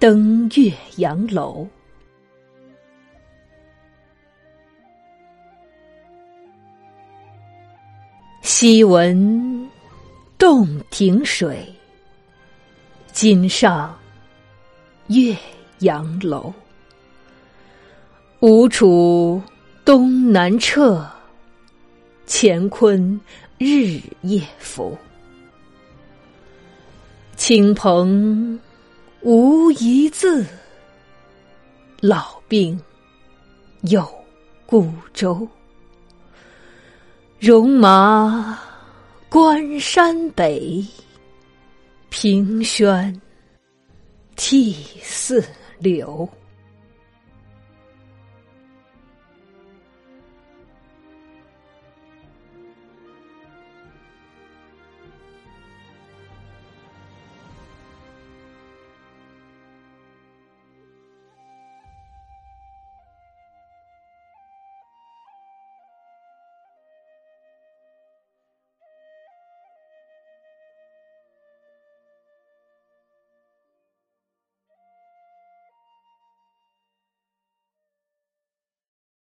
登岳阳楼。昔闻洞庭水，今上岳阳楼。吴楚东南坼，乾坤日夜浮。亲朋无一字，老病有孤舟。戎马关山北，凭轩涕泗流。